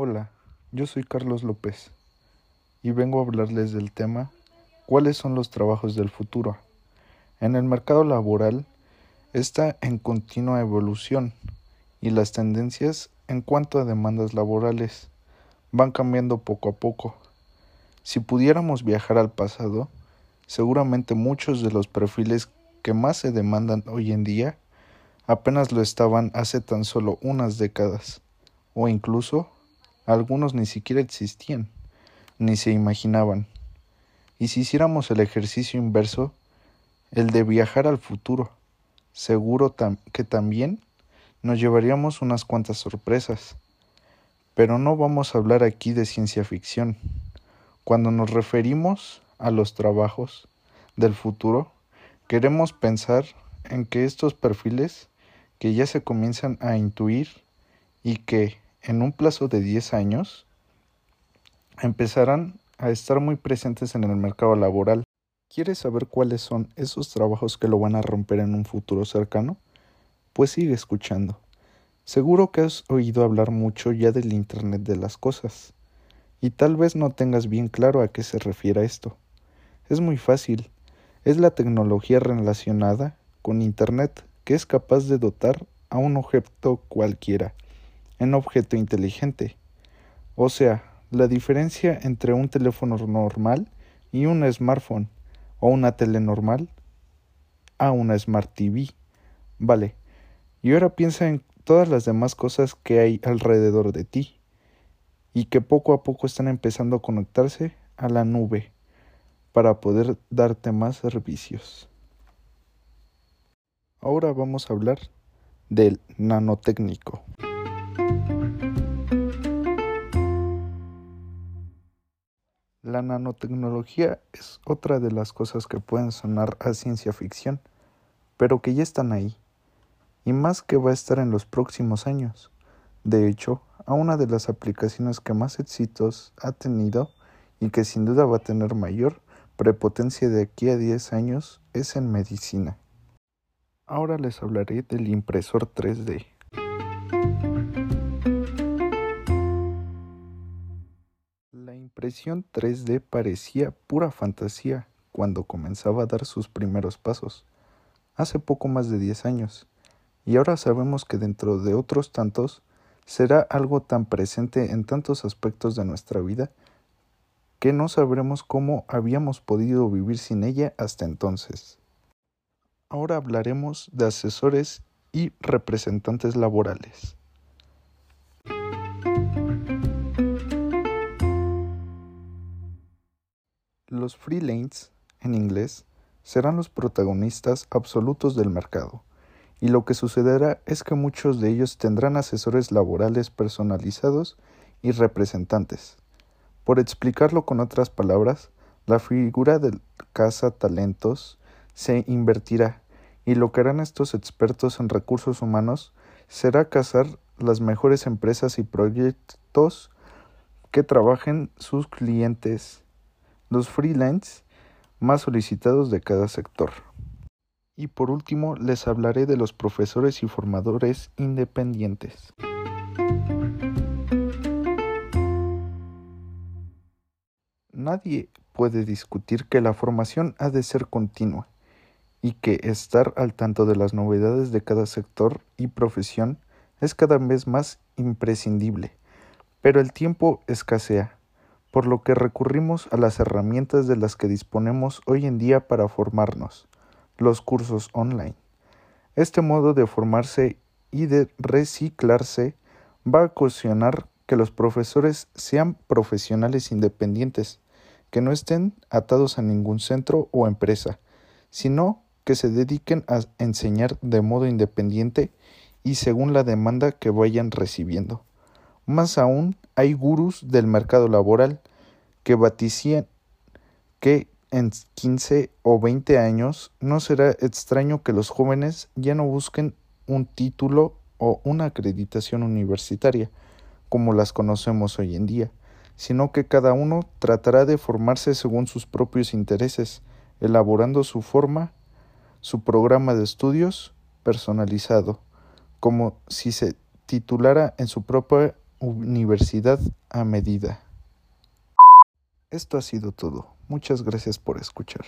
Hola, yo soy Carlos López y vengo a hablarles del tema ¿Cuáles son los trabajos del futuro? En el mercado laboral está en continua evolución y las tendencias en cuanto a demandas laborales van cambiando poco a poco. Si pudiéramos viajar al pasado, seguramente muchos de los perfiles que más se demandan hoy en día apenas lo estaban hace tan solo unas décadas, o incluso algunos ni siquiera existían, ni se imaginaban. Y si hiciéramos el ejercicio inverso, el de viajar al futuro, seguro que también nos llevaríamos unas cuantas sorpresas. Pero no vamos a hablar aquí de ciencia ficción. Cuando nos referimos a los trabajos del futuro, queremos pensar en que estos perfiles que ya se comienzan a intuir y que en un plazo de 10 años empezarán a estar muy presentes en el mercado laboral. ¿Quieres saber cuáles son esos trabajos que lo van a romper en un futuro cercano? Pues sigue escuchando. Seguro que has oído hablar mucho ya del Internet de las Cosas, y tal vez no tengas bien claro a qué se refiere esto. Es muy fácil. Es la tecnología relacionada con Internet que es capaz de dotar a un objeto cualquiera en objeto inteligente. O sea, la diferencia entre un teléfono normal y un smartphone o una tele normal a una Smart TV. Vale, y ahora piensa en todas las demás cosas que hay alrededor de ti y que poco a poco están empezando a conectarse a la nube para poder darte más servicios. Ahora vamos a hablar del nanotécnico. La nanotecnología es otra de las cosas que pueden sonar a ciencia ficción, pero que ya están ahí, y más que va a estar en los próximos años. De hecho, a una de las aplicaciones que más éxitos ha tenido y que sin duda va a tener mayor prepotencia de aquí a 10 años es en medicina. Ahora les hablaré del impresor 3D. Impresión 3D parecía pura fantasía cuando comenzaba a dar sus primeros pasos, hace poco más de 10 años, y ahora sabemos que dentro de otros tantos será algo tan presente en tantos aspectos de nuestra vida que no sabremos cómo habíamos podido vivir sin ella hasta entonces. Ahora hablaremos de asesores y representantes laborales. Los freelance, en inglés, serán los protagonistas absolutos del mercado, y lo que sucederá es que muchos de ellos tendrán asesores laborales personalizados y representantes. Por explicarlo con otras palabras, la figura del caza talentos se invertirá y lo que harán estos expertos en recursos humanos será cazar las mejores empresas y proyectos que trabajen sus clientes, los freelance más solicitados de cada sector. Y por último les hablaré de los profesores y formadores independientes. Nadie puede discutir que la formación ha de ser continua y que estar al tanto de las novedades de cada sector y profesión es cada vez más imprescindible. Pero el tiempo escasea, por lo que recurrimos a las herramientas de las que disponemos hoy en día para formarnos, los cursos online. Este modo de formarse y de reciclarse va a ocasionar que los profesores sean profesionales independientes, que no estén atados a ningún centro o empresa, sino que se dediquen a enseñar de modo independiente y según la demanda que vayan recibiendo. Más aún, hay gurús del mercado laboral que vaticían que en 15 o 20 años no será extraño que los jóvenes ya no busquen un título o una acreditación universitaria, como las conocemos hoy en día, sino que cada uno tratará de formarse según sus propios intereses, elaborando su forma su programa de estudios personalizado, como si se titulara en su propia universidad a medida. Esto ha sido todo. Muchas gracias por escuchar.